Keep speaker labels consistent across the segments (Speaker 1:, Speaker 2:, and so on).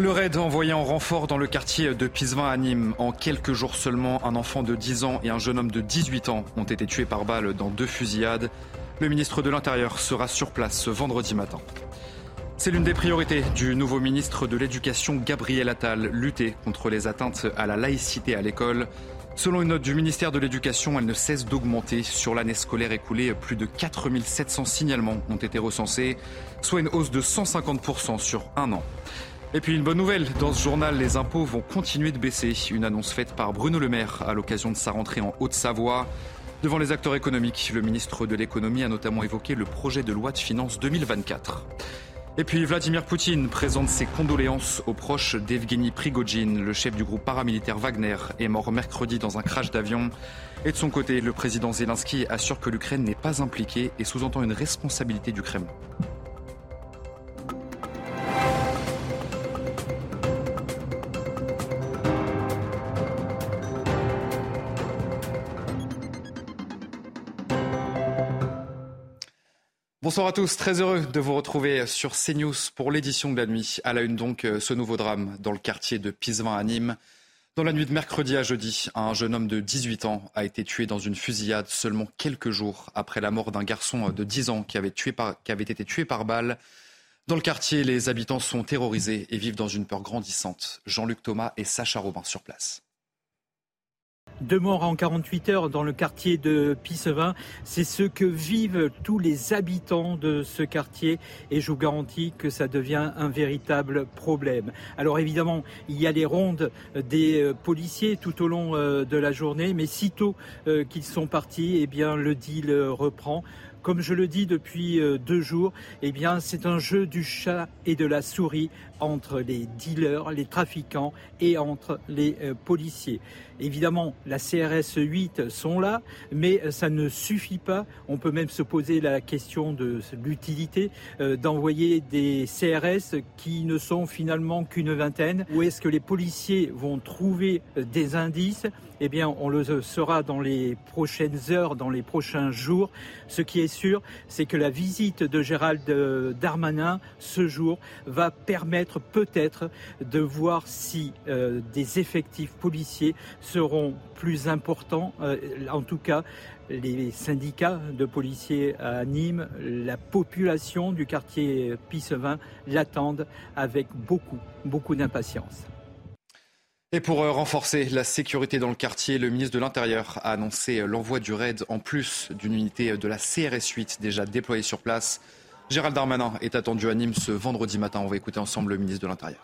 Speaker 1: Le raid envoyé en renfort dans le quartier de Pisevin à Nîmes. En quelques jours seulement, un enfant de 10 ans et un jeune homme de 18 ans ont été tués par balle dans deux fusillades. Le ministre de l'Intérieur sera sur place ce vendredi matin. C'est l'une des priorités du nouveau ministre de l'Éducation, Gabriel Attal, lutter contre les atteintes à la laïcité à l'école. Selon une note du ministère de l'Éducation, elle ne cesse d'augmenter. Sur l'année scolaire écoulée, plus de 4700 signalements ont été recensés, soit une hausse de 150% sur un an. Et puis une bonne nouvelle, dans ce journal, les impôts vont continuer de baisser. Une annonce faite par Bruno Le Maire à l'occasion de sa rentrée en Haute-Savoie. Devant les acteurs économiques, le ministre de l'économie a notamment évoqué le projet de loi de finances 2024. Et puis Vladimir Poutine présente ses condoléances aux proches d'Evgeny Prigogine, le chef du groupe paramilitaire Wagner, est mort mercredi dans un crash d'avion. Et de son côté, le président Zelensky assure que l'Ukraine n'est pas impliquée et sous-entend une responsabilité du Kremlin. Bonsoir à tous, très heureux de vous retrouver sur CNews pour l'édition de la nuit. À la une donc, euh, ce nouveau drame dans le quartier de Pisevin à Nîmes. Dans la nuit de mercredi à jeudi, un jeune homme de 18 ans a été tué dans une fusillade seulement quelques jours après la mort d'un garçon de 10 ans qui avait, qui avait été tué par balle. Dans le quartier, les habitants sont terrorisés et vivent dans une peur grandissante. Jean-Luc Thomas et Sacha Robin sur place.
Speaker 2: Deux morts en 48 heures dans le quartier de Pissevin, c'est ce que vivent tous les habitants de ce quartier et je vous garantis que ça devient un véritable problème. Alors évidemment, il y a les rondes des euh, policiers tout au long euh, de la journée, mais sitôt euh, qu'ils sont partis, eh bien le deal reprend. Comme je le dis depuis deux jours, eh bien c'est un jeu du chat et de la souris entre les dealers, les trafiquants et entre les policiers. Évidemment, la CRS 8 sont là, mais ça ne suffit pas. On peut même se poser la question de l'utilité euh, d'envoyer des CRS qui ne sont finalement qu'une vingtaine. Où est-ce que les policiers vont trouver euh, des indices? Eh bien, on le saura dans les prochaines heures, dans les prochains jours. Ce qui est sûr, c'est que la visite de Gérald euh, Darmanin ce jour va permettre peut-être de voir si des effectifs policiers seront plus importants. Euh, en tout cas, les syndicats de policiers à Nîmes, la population du quartier Pissevin l'attendent avec beaucoup, beaucoup d'impatience.
Speaker 1: Et pour euh, renforcer la sécurité dans le quartier, le ministre de l'Intérieur a annoncé euh, l'envoi du raid en plus d'une unité de la CRS 8 déjà déployée sur place. Gérald Darmanin est attendu à Nîmes ce vendredi matin. On va écouter ensemble le ministre de l'Intérieur.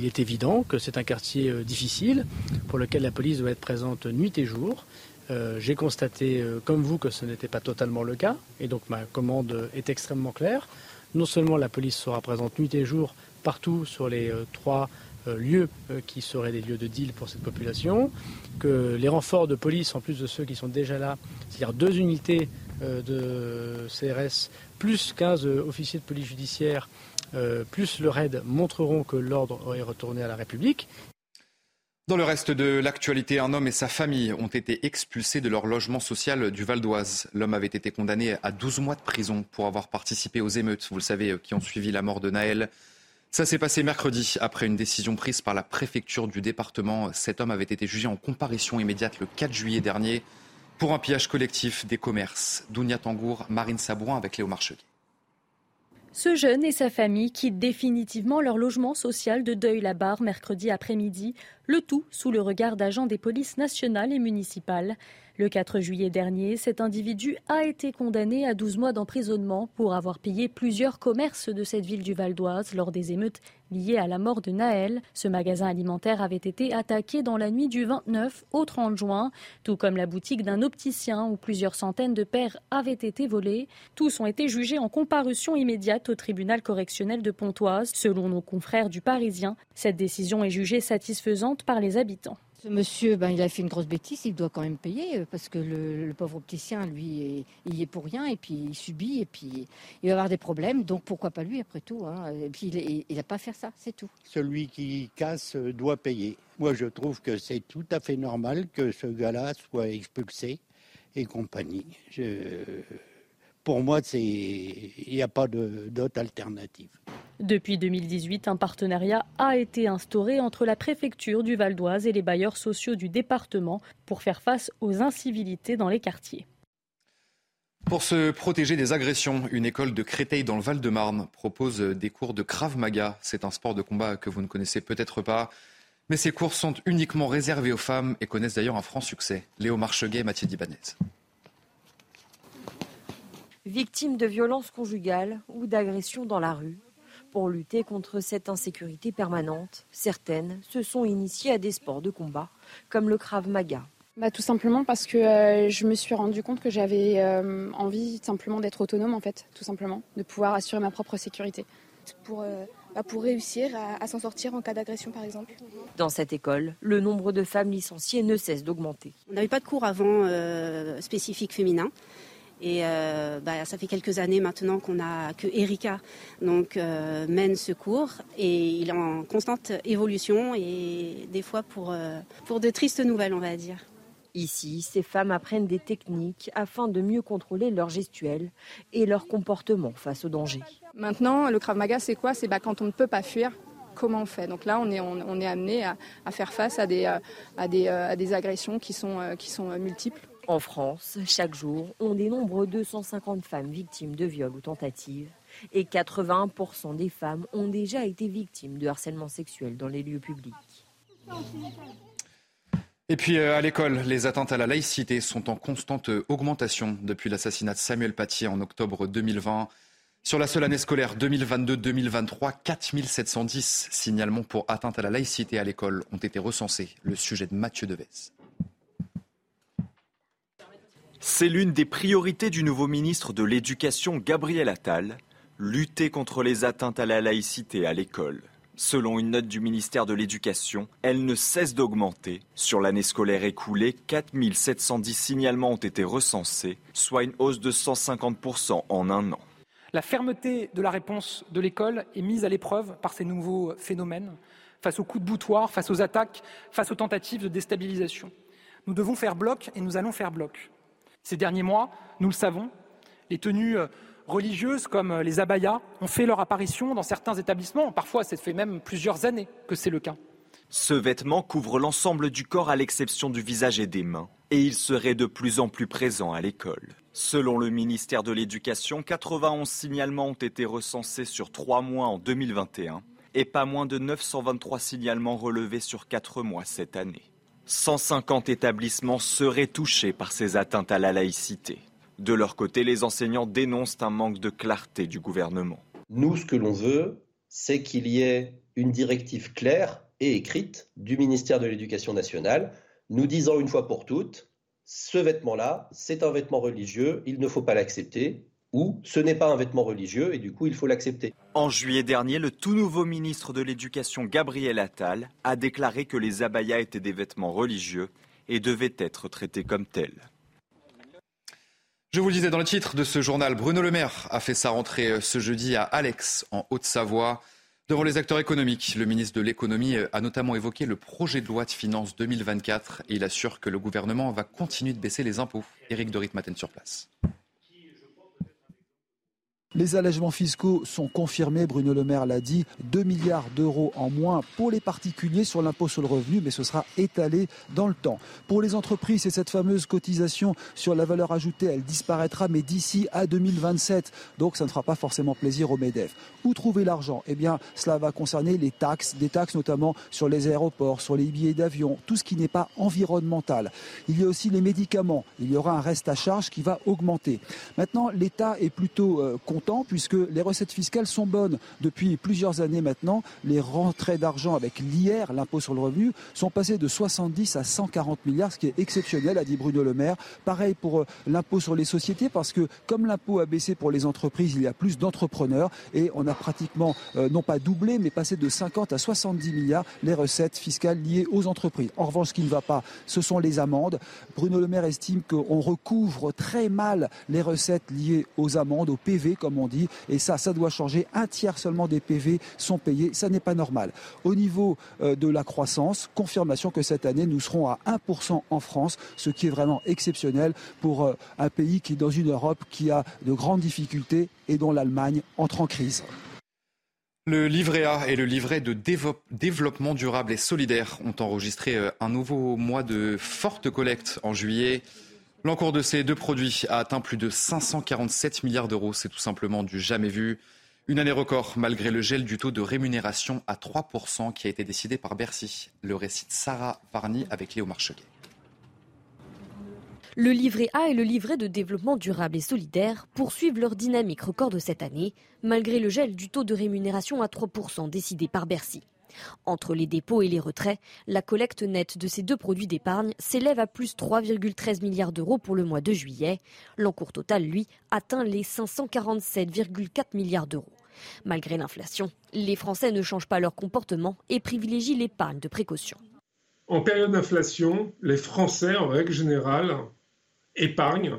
Speaker 3: Il est évident que c'est un quartier euh, difficile pour lequel la police doit être présente nuit et jour. Euh, j'ai constaté, euh, comme vous, que ce n'était pas totalement le cas, et donc ma commande est extrêmement claire. Non seulement la police sera présente nuit et jour partout sur les trois lieux qui seraient des lieux de deal pour cette population, que les renforts de police, en plus de ceux qui sont déjà là, c'est-à-dire deux unités de CRS, plus 15 officiers de police judiciaire, euh, plus le RAID montreront que l'ordre est retourné à la République.
Speaker 1: Dans le reste de l'actualité, un homme et sa famille ont été expulsés de leur logement social du Val d'Oise. L'homme avait été condamné à 12 mois de prison pour avoir participé aux émeutes, vous le savez, euh, qui ont suivi la mort de Naël. Ça s'est passé mercredi après une décision prise par la préfecture du département. Cet homme avait été jugé en comparution immédiate le 4 juillet dernier pour un pillage collectif des commerces. Dounia Tangour, Marine Sabouin avec Léo.
Speaker 4: Ce jeune et sa famille quittent définitivement leur logement social de Deuil-la-Barre mercredi après-midi, le tout sous le regard d'agents des polices nationales et municipales. Le 4 juillet dernier, cet individu a été condamné à 12 mois d'emprisonnement pour avoir pillé plusieurs commerces de cette ville du Val d'Oise lors des émeutes liées à la mort de Naël. Ce magasin alimentaire avait été attaqué dans la nuit du 29 au 30 juin, tout comme la boutique d'un opticien où plusieurs centaines de paires avaient été volées. Tous ont été jugés en comparution immédiate au tribunal correctionnel de Pontoise. Selon nos confrères du Parisien, cette décision est jugée satisfaisante par les habitants.
Speaker 5: Ce monsieur, ben, il a fait une grosse bêtise, il doit quand même payer euh, parce que le, pauvre opticien, lui, il y est pour rien et puis il subit et puis il va avoir des problèmes. Donc pourquoi pas lui après tout hein. Et puis il n'a pas à faire ça, c'est tout.
Speaker 6: Celui qui casse euh, doit payer. Moi, je trouve que c'est tout à fait normal que ce gars-là soit expulsé et compagnie. Pour moi, il n'y a pas d'autre alternative.
Speaker 4: Depuis 2018, un partenariat a été instauré entre la préfecture du Val d'Oise et les bailleurs sociaux du département pour faire face aux incivilités dans les quartiers.
Speaker 1: Pour se protéger des agressions, une école de Créteil dans le Val-de-Marne propose des cours de Krav Maga. C'est un sport de combat que vous ne connaissez peut-être pas. Mais ces cours sont uniquement réservés aux femmes et connaissent d'ailleurs un franc succès. Léo Marcheguet et Mathieu Dibanez.
Speaker 7: Victimes de violences conjugales ou d'agressions dans la rue, pour lutter contre cette insécurité permanente, certaines se sont initiées à des sports de combat, comme le Krav Maga.
Speaker 8: Bah, tout simplement parce que euh, je me suis rendu compte que j'avais euh, envie simplement d'être autonome, en fait, tout simplement, de pouvoir assurer ma propre sécurité.
Speaker 9: Pour, euh, bah, pour réussir à, s'en sortir en cas d'agression, par exemple.
Speaker 7: Dans cette école, le nombre de femmes licenciées ne cesse d'augmenter.
Speaker 10: On n'avait pas de cours avant spécifique féminin. Et euh, bah, ça fait quelques années maintenant qu'on a que Erika donc euh, mène ce cours et il est en constante évolution et des fois pour, euh, pour de tristes nouvelles on va dire.
Speaker 7: Ici, ces femmes apprennent des techniques afin de mieux contrôler leur gestuelle et leur comportement face au danger.
Speaker 9: Maintenant, le Krav Maga, c'est quoi? C'est bah, quand on ne peut pas fuir, comment on fait? Donc là, on est, on, est amené à, à, faire face à des, à des, à des agressions qui sont, qui sont multiples.
Speaker 7: En France, chaque jour, on dénombre 250 femmes victimes de viols ou tentatives et 81% des femmes ont déjà été victimes de harcèlement sexuel dans les lieux publics.
Speaker 1: Et puis euh, à l'école, les atteintes à la laïcité sont en constante augmentation depuis l'assassinat de Samuel Paty en octobre 2020. Sur la seule année scolaire 2022-2023, 4710 signalements pour atteinte à la laïcité à l'école ont été recensés. Le sujet de Mathieu Devez.
Speaker 11: C'est l'une des priorités du nouveau ministre de l'Éducation, Gabriel Attal, lutter contre les atteintes à la laïcité à l'école. Selon une note du ministère de l'Éducation, elle ne cesse d'augmenter. Sur l'année scolaire écoulée, 4710 signalements ont été recensés, soit une hausse de 150% en un an.
Speaker 12: La fermeté de la réponse de l'école est mise à l'épreuve par ces nouveaux phénomènes, face aux coups de boutoir, face aux attaques, face aux tentatives de déstabilisation. Nous devons faire bloc et nous allons faire bloc. Ces derniers mois, nous le savons, les tenues euh, religieuses comme euh, les abayas ont fait leur apparition dans certains établissements. Parfois, ça fait même plusieurs années que c'est le cas.
Speaker 11: Ce vêtement couvre l'ensemble du corps à l'exception du visage et des mains, et il serait de plus en plus présent à l'école. Selon le ministère de l'Éducation, 91 signalements ont été recensés sur trois mois en 2021 et pas moins de 923 signalements relevés sur quatre mois cette année. 150 établissements seraient touchés par ces atteintes à la laïcité. De leur côté, les enseignants dénoncent un manque de clarté du gouvernement.
Speaker 13: Nous, ce que l'on veut, c'est qu'il y ait une directive claire et écrite du ministère de l'Éducation nationale, nous disant une fois pour toutes, ce vêtement-là, c'est un vêtement religieux, il ne faut pas l'accepter, ou ce n'est pas un vêtement religieux et du coup il faut l'accepter.
Speaker 11: En juillet dernier, le tout nouveau ministre de l'Éducation Gabriel Attal a déclaré que les abayas étaient des vêtements religieux et devaient être traités comme tels.
Speaker 1: Je vous le disais dans le titre de ce journal, Bruno Le Maire a fait sa rentrée ce jeudi à Alex, en Haute-Savoie. Devant les acteurs économiques, le ministre de l'économie a notamment évoqué le projet de loi de finances 2024 et il assure que le gouvernement va continuer de baisser les impôts. Éric Dorit Maten sur place.
Speaker 14: Les allègements fiscaux sont confirmés, Bruno Le Maire l'a dit, 2 milliards d'euros en moins pour les particuliers sur l'impôt sur le revenu, mais ce sera étalé dans le temps. Pour les entreprises, c'est cette fameuse cotisation sur la valeur ajoutée, elle disparaîtra, mais d'ici à 2027. Donc ça ne fera pas forcément plaisir aux MEDEF. Où trouver l'argent? Eh bien, cela va concerner les taxes, des taxes notamment sur les aéroports, sur les billets d'avion, tout ce qui n'est pas environnemental. Il y a aussi les médicaments. Il y aura un reste à charge qui va augmenter. Maintenant, l'État est plutôt euh, content puisque les recettes fiscales sont bonnes. Depuis plusieurs années maintenant, les rentrées d'argent avec l'IR, l'impôt sur le revenu, sont passées de 70 à 140 milliards, ce qui est exceptionnel, a dit Bruno Le Maire. Pareil pour euh, l'impôt sur les sociétés, parce que comme l'impôt a baissé pour les entreprises, il y a plus d'entrepreneurs et on a pratiquement, euh, non pas doublé, mais passé de 50 à 70 milliards les recettes fiscales liées aux entreprises. En revanche, ce qui ne va pas, ce sont les amendes. Bruno Le Maire estime qu'on recouvre très mal les recettes liées aux amendes, aux PV, comme on dit. Et ça, ça doit changer. Un tiers seulement des PV sont payés. Ça n'est pas normal. Au niveau euh, de la croissance, confirmation que cette année, nous serons à 1% en France, ce qui est vraiment exceptionnel pour euh, un pays qui est dans une Europe qui a de grandes difficultés et dont l'Allemagne entre en crise.
Speaker 1: Le livret A et le livret de développement durable et solidaire ont enregistré euh, un nouveau mois de forte collecte en juillet. L'encours de ces deux produits a atteint plus de 547 milliards d'euros. C'est tout simplement du jamais vu. Une année record malgré le gel du taux de rémunération à 3% qui a été décidé par Bercy. Le récit de Sarah Varny avec Léo Marcheguet.
Speaker 7: Le livret A et le livret de développement durable et solidaire poursuivent leur dynamique record de cette année, malgré le gel du taux de rémunération à 3% décidé par Bercy. Entre les dépôts et les retraits, la collecte nette de ces deux produits d'épargne s'élève à plus 3,13 milliards d'euros pour le mois de juillet. L'encours total, lui, atteint les 547,4 milliards d'euros. Malgré l'inflation, les Français ne changent pas leur comportement et privilégient l'épargne de précaution.
Speaker 15: En période d'inflation, les Français, en règle générale, épargnent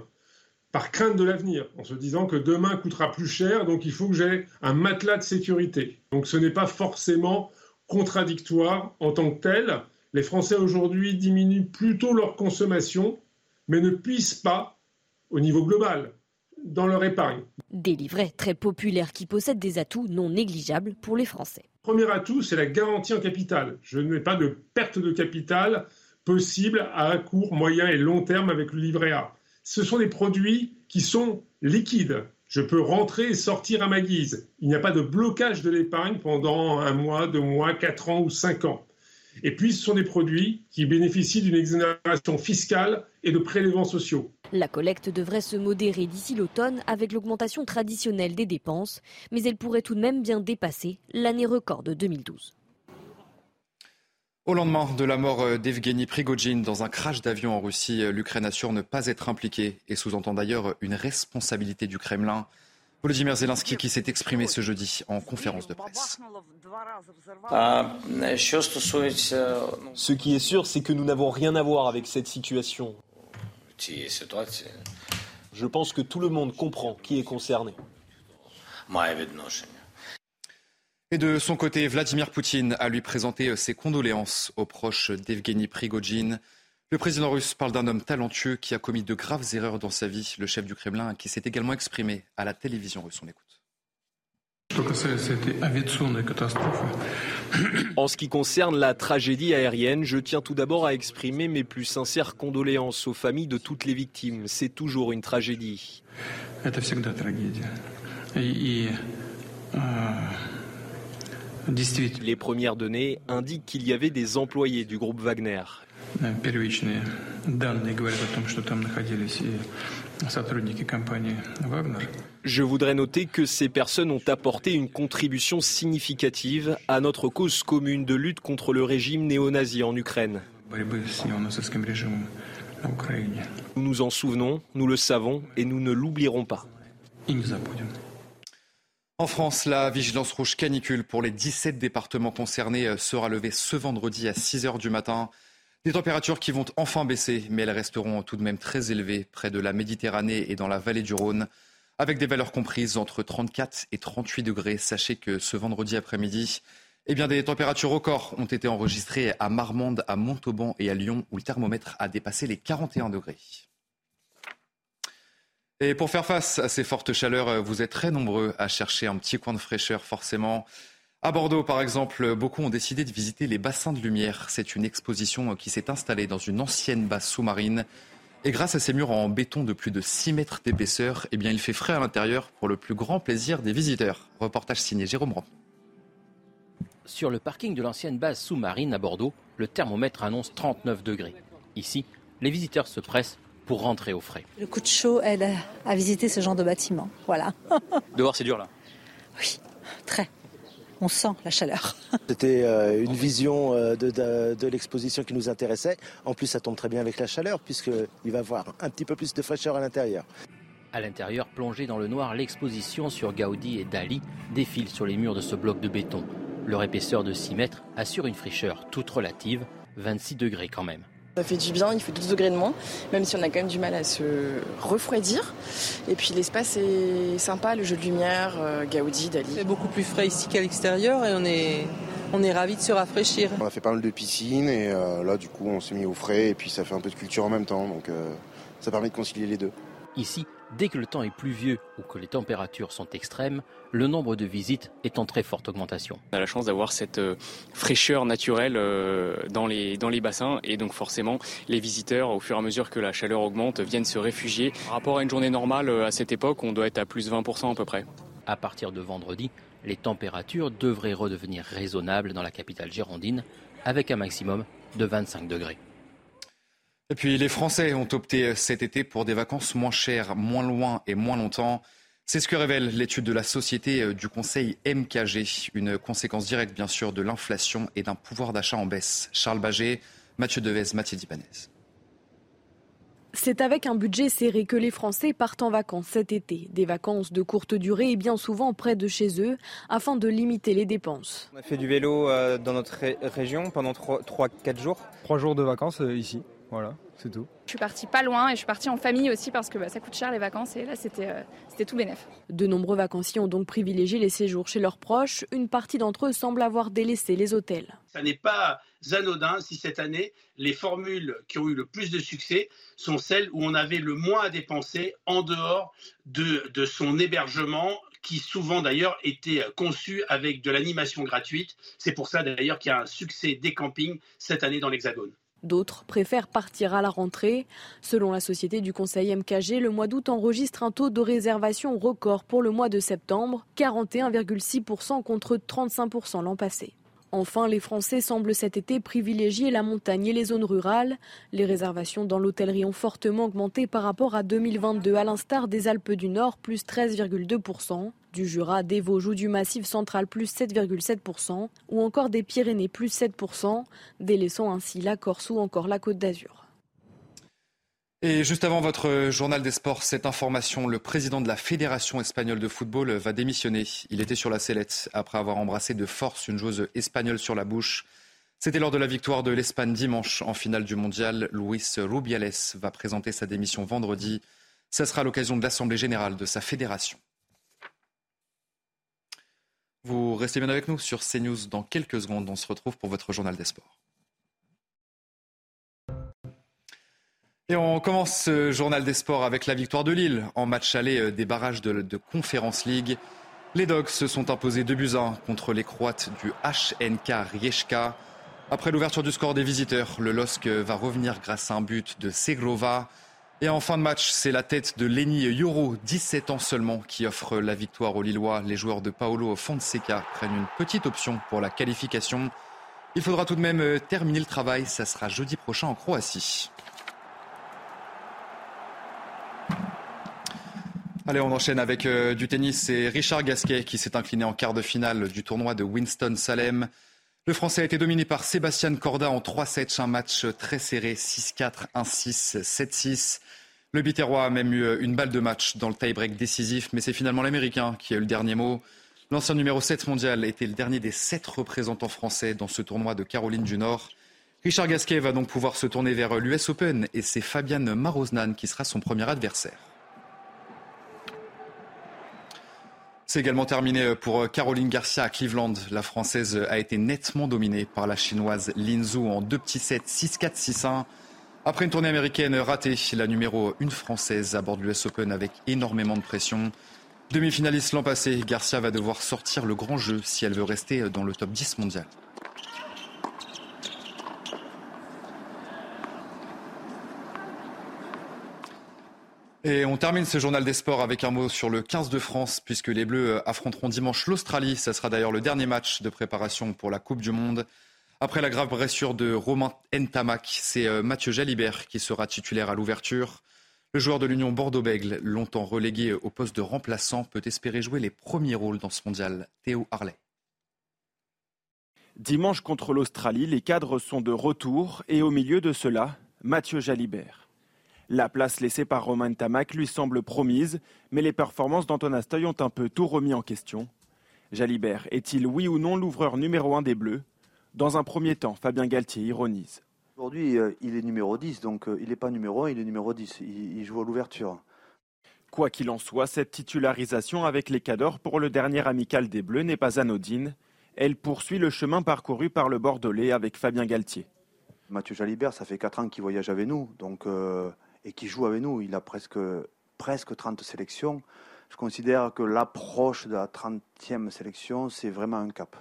Speaker 15: par crainte de l'avenir, en se disant que demain coûtera plus cher, donc il faut que j'ai un matelas de sécurité. Donc ce n'est pas forcément contradictoire en tant que tel. Les Français aujourd'hui diminuent plutôt leur consommation, mais ne puissent pas, au niveau global, dans leur épargne.
Speaker 7: Des livrets très populaires qui possèdent des atouts non négligeables pour les Français.
Speaker 15: Premier atout, c'est la garantie en capital. Je n'ai pas de perte de capital possible à court, moyen et long terme avec le livret A. Ce sont des produits qui sont liquides. Je peux rentrer et sortir à ma guise. Il n'y a pas de blocage de l'épargne pendant un mois, deux mois, quatre ans ou cinq ans. Et puis, ce sont des produits qui bénéficient d'une exonération fiscale et de prélèvements sociaux.
Speaker 7: La collecte devrait se modérer d'ici l'automne avec l'augmentation traditionnelle des dépenses, mais elle pourrait tout de même bien dépasser l'année record de 2012.
Speaker 1: Au lendemain de la mort d'Evgeny Prigogine dans un crash d'avion en Russie, l'Ukraine assure ne pas être impliquée et sous-entend d'ailleurs une responsabilité du Kremlin. Volodymyr Zelensky qui s'est exprimé ce jeudi en conférence de presse.
Speaker 16: Ce qui est sûr, c'est que nous n'avons rien à voir avec cette situation. Je pense que tout le monde comprend qui est concerné.
Speaker 1: Et de son côté, Vladimir Poutine a lui présenté ses condoléances aux proches d'Evgeny Prigogine. Le président russe parle d'un homme talentueux qui a commis de graves erreurs dans sa vie. Le chef du Kremlin qui s'est également exprimé à la télévision russe. On écoute.
Speaker 16: En ce qui concerne la tragédie aérienne, je tiens tout d'abord à exprimer mes plus sincères condoléances aux familles de toutes les victimes. C'est toujours une tragédie. Les premières données indiquent qu'il y avait des employés du groupe Wagner. Je voudrais noter que ces personnes ont apporté une contribution significative à notre cause commune de lutte contre le régime néo-nazi en Ukraine. Nous nous en souvenons, nous le savons et nous ne l'oublierons pas.
Speaker 1: En France, la vigilance rouge canicule pour les 17 départements concernés sera levée ce vendredi à 6 heures du matin. Des températures qui vont enfin baisser, mais elles resteront tout de même très élevées près de la Méditerranée et dans la vallée du Rhône, avec des valeurs comprises entre 34 et 38 degrés. Sachez que ce vendredi après-midi, eh bien, des températures records ont été enregistrées à Marmande, à Montauban et à Lyon, où le thermomètre a dépassé les 41 degrés. Et pour faire face à ces fortes chaleurs, vous êtes très nombreux à chercher un petit coin de fraîcheur, forcément. À Bordeaux, par exemple, beaucoup ont décidé de visiter les bassins de lumière. C'est une exposition qui s'est installée dans une ancienne base sous-marine. Et grâce à ces murs en béton de plus de 6 mètres d'épaisseur, eh bien, il fait frais à l'intérieur pour le plus grand plaisir des visiteurs. Reportage signé Jérôme Rand.
Speaker 17: Sur le parking de l'ancienne base sous-marine à Bordeaux, le thermomètre annonce 39 degrés. Ici, les visiteurs se pressent pour rentrer au frais.
Speaker 18: Le coup de chaud aide à visiter ce genre de bâtiment. Voilà.
Speaker 17: Dehors, c'est dur là
Speaker 18: Oui, très. On sent la chaleur.
Speaker 19: C'était euh, une vision euh, de, de, l'exposition qui nous intéressait. En plus, ça tombe très bien avec la chaleur, puisqu'il va y avoir un petit peu plus de fraîcheur à l'intérieur.
Speaker 17: À l'intérieur, plongée dans le noir, l'exposition sur Gaudi et Dali défile sur les murs de ce bloc de béton. Leur épaisseur de 6 mètres assure une fraîcheur toute relative, 26 degrés quand même.
Speaker 20: Ça fait du bien, il fait 12 degrés de moins, même si on a quand même du mal à se refroidir. Et puis l'espace est sympa, le jeu de lumière, euh, Gaudi, Dali.
Speaker 21: C'est beaucoup plus frais ici qu'à l'extérieur et on est, on est ravis de se rafraîchir.
Speaker 22: On a fait pas mal de piscines et euh, là du coup on s'est mis au frais et puis ça fait un peu de culture en même temps, donc euh, ça permet de concilier les deux.
Speaker 17: Ici, dès que le temps est pluvieux ou que les températures sont extrêmes, le nombre de visites est en très forte augmentation.
Speaker 23: On a la chance d'avoir cette euh, fraîcheur naturelle euh, dans les, dans les bassins et donc forcément les visiteurs, au fur et à mesure que la chaleur augmente, viennent se réfugier. Par rapport à une journée normale, euh, à cette époque, on doit être à plus de 20% à peu près.
Speaker 17: À partir de vendredi, les températures devraient redevenir raisonnables dans la capitale girondine avec un maximum de 25 degrés.
Speaker 1: Et puis les Français ont opté cet été pour des vacances moins chères, moins loin et moins longtemps. C'est ce que révèle l'étude de la société euh, du conseil MKG, une conséquence directe bien sûr de l'inflation et d'un pouvoir d'achat en baisse. Charles Baget, Mathieu Devez, Mathieu Dibanez.
Speaker 24: C'est avec un budget serré que les Français partent en vacances cet été. Des vacances de courte durée et bien souvent près de chez eux afin de limiter les dépenses.
Speaker 25: On a fait du vélo euh, dans notre région pendant 3-4 jours.
Speaker 26: 3 jours de vacances euh, ici. Voilà, c'est tout.
Speaker 9: Je suis partie pas loin et je suis partie en famille aussi parce que bah, ça coûte cher les vacances et là c'était euh, c'était tout bénef.
Speaker 24: De nombreux vacanciers ont donc privilégié les séjours chez leurs proches. Une partie d'entre eux semble avoir délaissé les hôtels.
Speaker 10: Ça n'est pas anodin si cette année les formules qui ont eu le plus de succès sont celles où on avait le moins à dépenser en dehors de, de son hébergement qui souvent d'ailleurs était conçu avec de l'animation gratuite. C'est pour ça d'ailleurs qu'il y a un succès des campings cette année dans l'Hexagone.
Speaker 24: D'autres préfèrent partir à la rentrée. Selon la société du conseil MKG, le mois d'août enregistre un taux de réservation record pour le mois de septembre, 41,6% contre 35% l'an passé. Enfin, les Français semblent cet été privilégier la montagne et les zones rurales. Les réservations dans l'hôtellerie ont fortement augmenté par rapport à 2022, à l'instar des Alpes du Nord, plus 13,2% du Jura, des Vosges du Massif central plus 7,7% ou encore des Pyrénées plus 7%, délaissant ainsi la Corse ou encore la Côte d'Azur.
Speaker 1: Et juste avant votre journal des sports, cette information, le président de la Fédération espagnole de football va démissionner. Il était sur la sellette après avoir embrassé de force une joueuse espagnole sur la bouche. C'était lors de la victoire de l'Espagne dimanche en finale du mondial. Luis Rubiales va présenter sa démission vendredi. Ce sera l'occasion de l'Assemblée générale de sa fédération. Vous restez bien avec nous sur CNews. Dans quelques secondes, on se retrouve pour votre journal des sports. Et on commence ce journal des sports avec la victoire de Lille en match aller euh, des barrages de, Conference League. Les Dogs se sont imposés 2 buts 1 contre les Croates du HNK Rijeka. Après l'ouverture du score des visiteurs, le LOSC va revenir grâce à un but de Segrova. Et en fin de match, c'est la tête de Lenny Yoro, 17 ans seulement, qui offre la victoire aux Lillois. Les joueurs de Paolo Fonseca prennent une petite option pour la qualification. Il faudra tout de même euh, terminer le travail. Ça sera jeudi prochain en Croatie. Allez, on enchaîne avec euh, du tennis. C'est Richard Gasquet qui s'est incliné en quart de finale du tournoi de Winston-Salem. Le Français a été dominé par Sébastien Corda en 3-7, un match très serré, 6-4, 1-6, 7-6. Le Biterrois a même eu une balle de match dans le tie-break décisif, mais c'est finalement l'Américain qui a eu le dernier mot. L'ancien numéro 7 mondial était le dernier des 7 représentants français dans ce tournoi de Caroline du Nord. Richard Gasquet va donc pouvoir se tourner vers l'US Open et c'est Fabienne Maroznan qui sera son premier adversaire. C'est également terminé pour Caroline Garcia à Cleveland. La Française a été nettement dominée par la Chinoise Lin Zhu en deux petits sets 6-4, 6-1. Après une tournée américaine ratée, la numéro 1 française aborde l'US Open avec énormément de pression. Demi-finaliste l'an passé, Garcia va devoir sortir le grand jeu si elle veut rester dans le top 10 mondial. Et on termine ce journal des sports avec un mot sur le 15 de France, puisque les Bleus affronteront dimanche l'Australie. Ce sera d'ailleurs le dernier match de préparation pour la Coupe du Monde. Après la grave blessure de Romain Ntamak, c'est euh, Mathieu Jalibert qui sera titulaire à l'ouverture. Le joueur de l'Union Bordeaux-Bègle, longtemps relégué au poste de remplaçant, peut espérer jouer les premiers rôles dans ce mondial. Théo Harley.
Speaker 27: Dimanche contre l'Australie, les cadres sont de retour et au milieu de cela, Mathieu Jalibert. La place laissée par Romain Tamac lui semble promise, mais les performances d'Antoine Astoy ont un peu tout remis en question. Jalibert est-il oui ou non l'ouvreur numéro un des Bleus? Dans un premier temps, Fabien Galtier ironise.
Speaker 28: Aujourd'hui, euh, il est numéro 10, donc euh, il n'est pas numéro 1, il est numéro 10. Il, joue à l'ouverture.
Speaker 27: Quoi qu'il en soit, cette titularisation avec les Cadors pour le dernier amical des Bleus n'est pas anodine. Elle poursuit le chemin parcouru par le Bordelais avec Fabien Galtier.
Speaker 28: Mathieu Jalibert, ça fait 4 ans qu'il voyage avec nous, donc euh, et qui joue avec nous. Il a presque, presque 30 sélections. Je considère que l'approche de la 30e sélection, c'est vraiment un cap.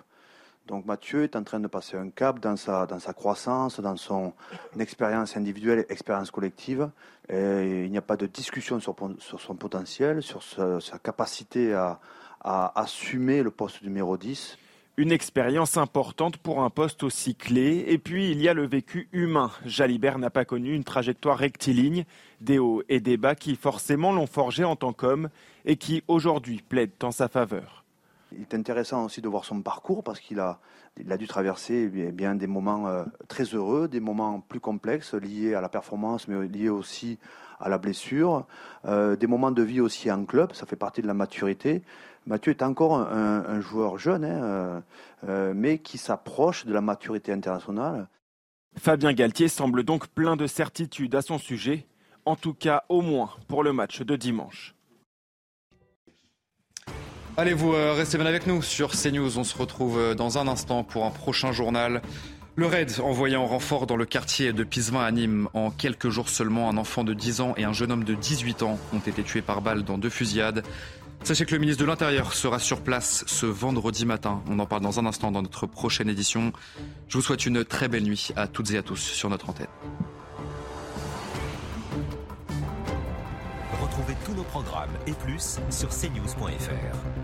Speaker 28: Donc Mathieu est en train de passer un cap dans sa, dans sa croissance, dans son expérience individuelle, expérience collective. Et il n'y a pas de discussion sur, son potentiel, sur sa, sa capacité à, à assumer le poste numéro 10.
Speaker 27: Une expérience importante pour un poste aussi clé. Et puis, il y a le vécu humain. Jalibert n'a pas connu une trajectoire rectiligne, des hauts et des bas qui forcément l'ont forgé en tant qu'homme et qui aujourd'hui plaident en sa faveur.
Speaker 28: Il est intéressant aussi de voir son parcours parce qu'il a, dû traverser eh bien, des moments euh, très heureux, des moments plus complexes liés à la performance, mais liés aussi à la blessure, euh, des moments de vie aussi en club, ça fait partie de la maturité. Mathieu est encore un, joueur jeune, hein, euh, euh, mais qui s'approche de la maturité internationale.
Speaker 27: Fabien Galtier semble donc plein de certitudes à son sujet, en tout cas au moins pour le match de dimanche.
Speaker 1: Allez, vous euh, restez bien avec nous sur CNews. On se retrouve dans un instant pour un prochain journal. Le raid envoyé en renfort dans le quartier de Pisevin à Nîmes. En quelques jours seulement, un enfant de 10 ans et un jeune homme de 18 ans ont été tués par balle dans deux fusillades. Sachez que le ministre de l'Intérieur sera sur place ce vendredi matin. On en parle dans un instant dans notre prochaine édition. Je vous souhaite une très belle nuit à toutes et à tous sur notre antenne.
Speaker 29: Retrouvez tous nos programmes et plus sur cnews.fr.